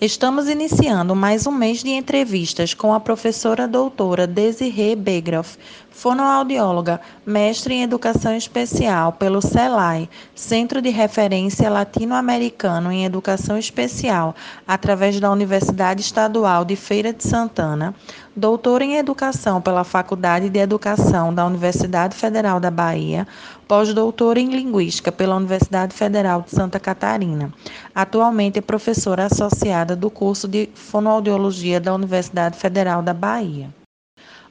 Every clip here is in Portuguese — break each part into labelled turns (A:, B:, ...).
A: Estamos iniciando mais um mês de entrevistas com a professora doutora Desirê Begroff, fonoaudióloga, mestre em Educação Especial pelo CELAI, Centro de Referência Latino-Americano em Educação Especial, através da Universidade Estadual de Feira de Santana, doutora em Educação pela Faculdade de Educação da Universidade Federal da Bahia, pós-doutora em Linguística pela Universidade Federal de Santa Catarina. Atualmente é professora associada do curso de Fonoaudiologia da Universidade Federal da Bahia.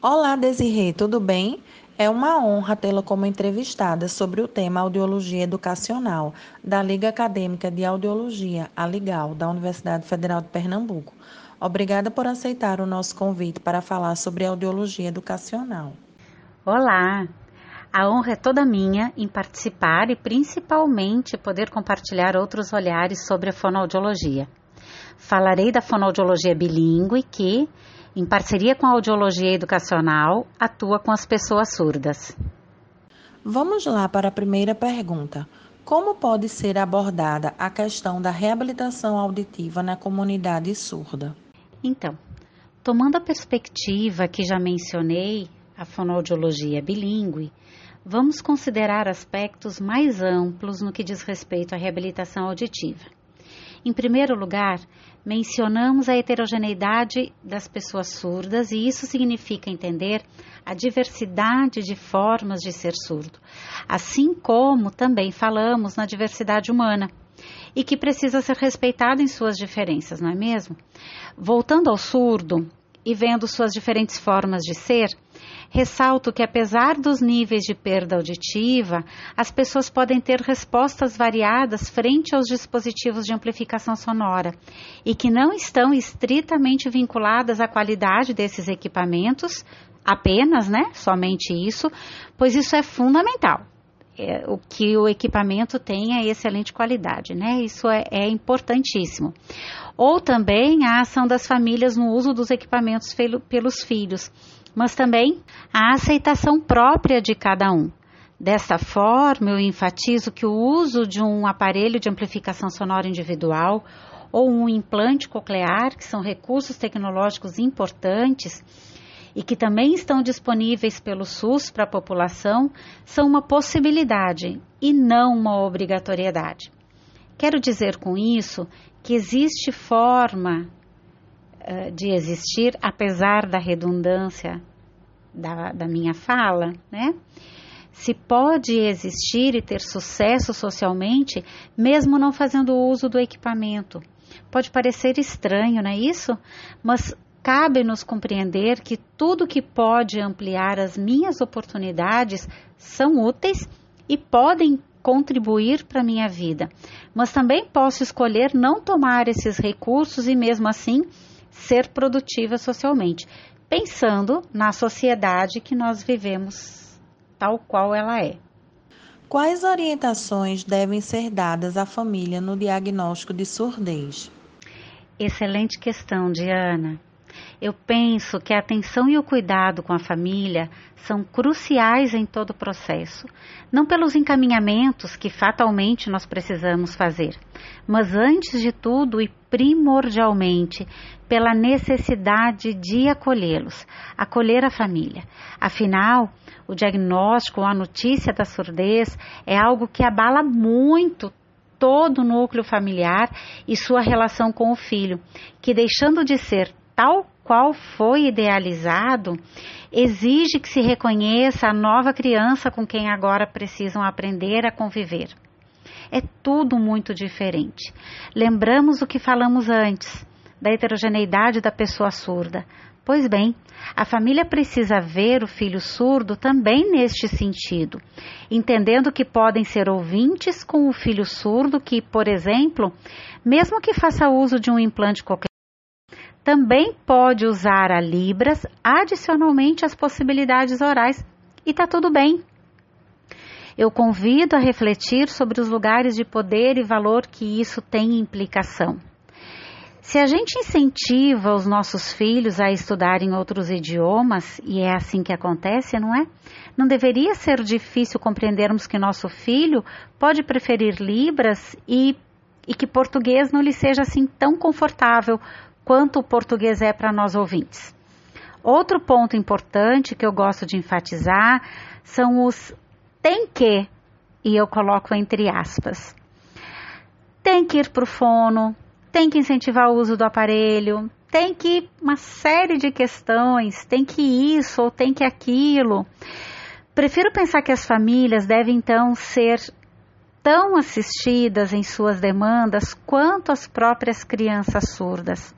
A: Olá, Desirê, tudo bem? É uma honra tê-la como entrevistada sobre o tema Audiologia Educacional da Liga Acadêmica de Audiologia, a Ligal, da Universidade Federal de Pernambuco. Obrigada por aceitar o nosso convite para falar sobre audiologia educacional.
B: Olá, a honra é toda minha em participar e principalmente poder compartilhar outros olhares sobre a fonoaudiologia. Falarei da fonoaudiologia bilíngue que, em parceria com a audiologia educacional, atua com as pessoas surdas.
A: Vamos lá para a primeira pergunta. Como pode ser abordada a questão da reabilitação auditiva na comunidade surda?
B: Então, tomando a perspectiva que já mencionei, a fonoaudiologia bilíngue, vamos considerar aspectos mais amplos no que diz respeito à reabilitação auditiva. Em primeiro lugar, mencionamos a heterogeneidade das pessoas surdas e isso significa entender a diversidade de formas de ser surdo, assim como também falamos na diversidade humana e que precisa ser respeitada em suas diferenças, não é mesmo? Voltando ao surdo e vendo suas diferentes formas de ser, Ressalto que, apesar dos níveis de perda auditiva, as pessoas podem ter respostas variadas frente aos dispositivos de amplificação sonora e que não estão estritamente vinculadas à qualidade desses equipamentos, apenas, né? Somente isso, pois isso é fundamental. É, o que o equipamento tenha é excelente qualidade, né? Isso é, é importantíssimo. Ou também a ação das famílias no uso dos equipamentos pelos filhos mas também a aceitação própria de cada um. Desta forma, eu enfatizo que o uso de um aparelho de amplificação sonora individual ou um implante coclear, que são recursos tecnológicos importantes e que também estão disponíveis pelo SUS para a população, são uma possibilidade e não uma obrigatoriedade. Quero dizer com isso que existe forma uh, de existir, apesar da redundância da, da minha fala, né? Se pode existir e ter sucesso socialmente, mesmo não fazendo uso do equipamento. Pode parecer estranho, não é isso? Mas cabe-nos compreender que tudo que pode ampliar as minhas oportunidades são úteis e podem contribuir para a minha vida. Mas também posso escolher não tomar esses recursos e, mesmo assim, ser produtiva socialmente pensando na sociedade que nós vivemos tal qual ela é.
A: Quais orientações devem ser dadas à família no diagnóstico de surdez?
B: Excelente questão, Diana. Eu penso que a atenção e o cuidado com a família são cruciais em todo o processo, não pelos encaminhamentos que fatalmente nós precisamos fazer, mas antes de tudo e primordialmente pela necessidade de acolhê-los, acolher a família. Afinal, o diagnóstico ou a notícia da surdez é algo que abala muito todo o núcleo familiar e sua relação com o filho, que deixando de ser tal qual foi idealizado, exige que se reconheça a nova criança com quem agora precisam aprender a conviver. É tudo muito diferente. Lembramos o que falamos antes, da heterogeneidade da pessoa surda. Pois bem, a família precisa ver o filho surdo também neste sentido, entendendo que podem ser ouvintes com o filho surdo que, por exemplo, mesmo que faça uso de um implante coclear, também pode usar a Libras adicionalmente às possibilidades orais e está tudo bem. Eu convido a refletir sobre os lugares de poder e valor que isso tem implicação. Se a gente incentiva os nossos filhos a estudarem outros idiomas, e é assim que acontece, não é? Não deveria ser difícil compreendermos que nosso filho pode preferir Libras e e que português não lhe seja assim tão confortável quanto o português é para nós ouvintes. Outro ponto importante que eu gosto de enfatizar são os tem que, e eu coloco entre aspas. Tem que ir para o fono, tem que incentivar o uso do aparelho, tem que uma série de questões, tem que isso ou tem que aquilo. Prefiro pensar que as famílias devem então ser tão assistidas em suas demandas quanto as próprias crianças surdas.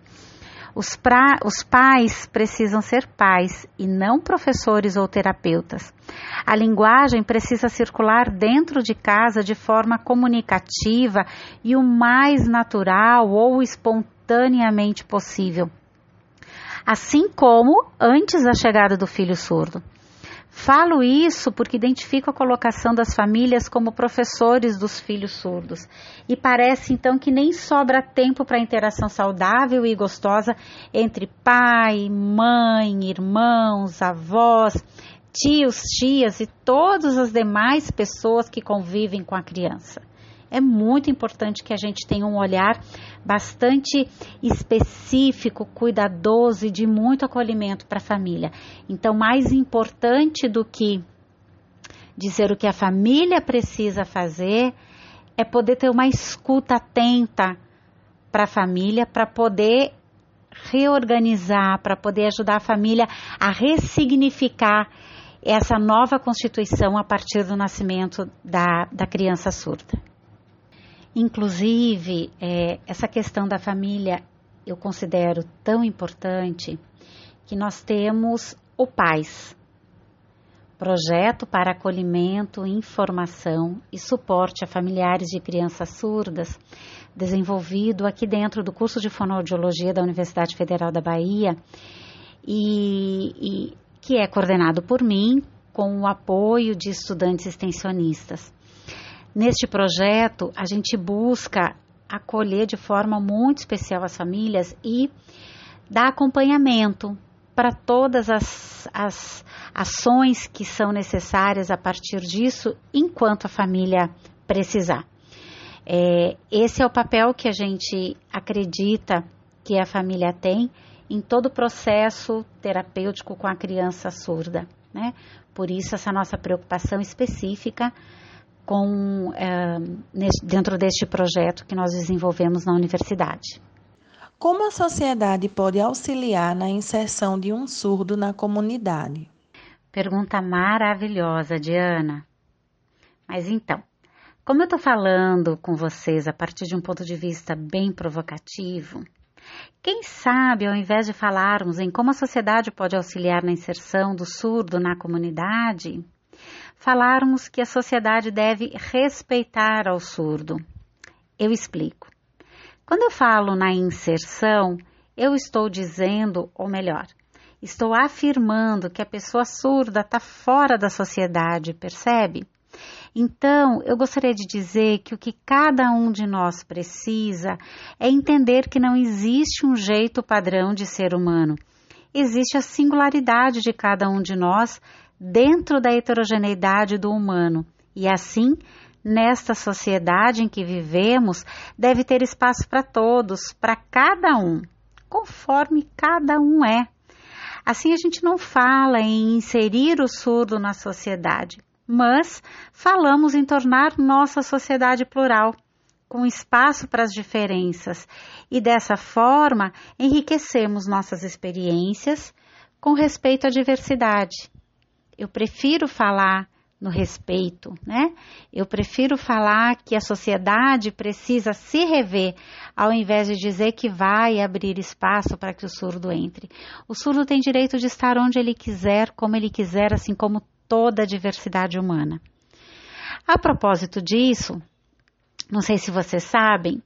B: Os, pra, os, pais precisam ser pais e não professores ou terapeutas. A linguagem precisa circular dentro de casa de forma comunicativa e o mais natural ou espontaneamente possível. Assim como antes da chegada do filho surdo. Falo isso porque identifico a colocação das famílias como professores dos filhos surdos. E parece então que nem sobra tempo para interação saudável e gostosa entre pai, mãe, irmãos, avós, tios, tias e todas as demais pessoas que convivem com a criança é muito importante que a gente tenha um olhar bastante específico, cuidadoso e de muito acolhimento para a família. Então, mais importante do que dizer o que a família precisa fazer é poder ter uma escuta atenta para a família, para poder reorganizar, para poder ajudar a família a ressignificar essa nova constituição a partir do nascimento da, da criança surda. Inclusive, é, essa questão da família eu considero tão importante que nós temos o PAIS Projeto para Acolhimento, Informação e Suporte a Familiares de Crianças Surdas, desenvolvido aqui dentro do curso de Fonoaudiologia da Universidade Federal da Bahia e, e que é coordenado por mim com o apoio de estudantes extensionistas. Neste projeto, a gente busca acolher de forma muito especial as famílias e dar acompanhamento para todas as, as ações que são necessárias a partir disso, enquanto a família precisar. É, esse é o papel que a gente acredita que a família tem em todo o processo terapêutico com a criança surda. Né? Por isso, essa nossa preocupação específica com, é, dentro deste projeto que nós desenvolvemos na universidade.
A: Como a sociedade pode auxiliar na inserção de um surdo na comunidade?
B: Pergunta maravilhosa, Diana. Mas então, como eu estou falando com vocês a partir de um ponto de vista bem provocativo, quem sabe, ao invés de falarmos em como a sociedade pode auxiliar na inserção do surdo na comunidade, falarmos que a sociedade deve respeitar ao surdo. Eu explico. Quando eu falo na inserção, eu estou dizendo, ou melhor, estou afirmando que a pessoa surda está fora da sociedade, percebe? Então, eu gostaria de dizer que o que cada um de nós precisa é entender que não existe um jeito padrão de ser humano. Existe a singularidade de cada um de nós dentro da heterogeneidade do humano. E assim, nesta sociedade em que vivemos, deve ter espaço para todos, para cada um, conforme cada um é. Assim, a gente não fala em inserir o surdo na sociedade, mas falamos em tornar nossa sociedade plural, com espaço para as diferenças, e dessa forma enriquecemos nossas experiências com respeito à diversidade eu prefiro falar no respeito, né? Eu prefiro falar que a sociedade precisa se rever, ao invés de dizer que vai abrir espaço para que o surdo entre. O surdo tem direito de estar onde ele quiser, como ele quiser, assim como toda a diversidade humana. A propósito disso, não sei se vocês sabem,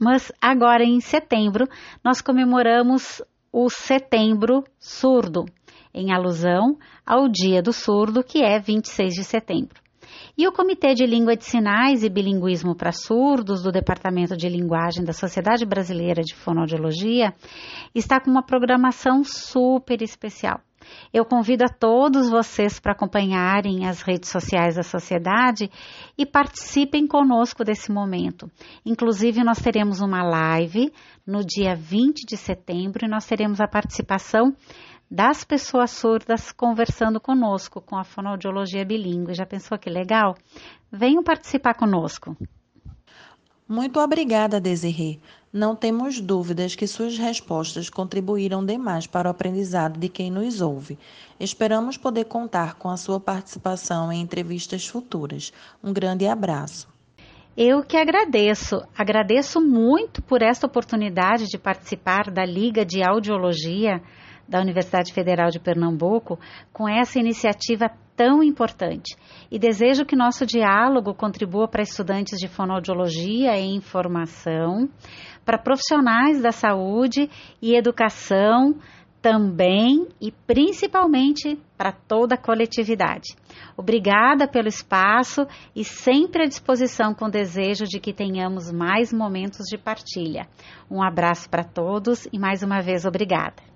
B: mas agora em setembro nós comemoramos o Setembro Surdo em alusão ao Dia do Surdo, que é 26 de setembro. E o Comitê de Língua de Sinais e Bilinguismo para Surdos do Departamento de Linguagem da Sociedade Brasileira de Fonoaudiologia está com uma programação super especial. Eu convido a todos vocês para acompanharem as redes sociais da sociedade e participem conosco desse momento. Inclusive, nós teremos uma live no dia 20 de setembro e nós teremos a participação das pessoas surdas conversando conosco com a fonoaudiologia bilíngue. Já pensou que legal? Venham participar conosco.
A: Muito obrigada, Desirê. Não temos dúvidas que suas respostas contribuíram demais para o aprendizado de quem nos ouve. Esperamos poder contar com a sua participação em entrevistas futuras. Um grande abraço.
B: Eu que agradeço. Agradeço muito por esta oportunidade de participar da Liga de Audiologia da Universidade Federal de Pernambuco com essa iniciativa tão importante. E desejo que nosso diálogo contribua para estudantes de fonoaudiologia e informação, para profissionais da saúde e educação também e principalmente para toda a coletividade. Obrigada pelo espaço e sempre à disposição com desejo de que tenhamos mais momentos de partilha. Um abraço para todos e mais uma vez obrigada.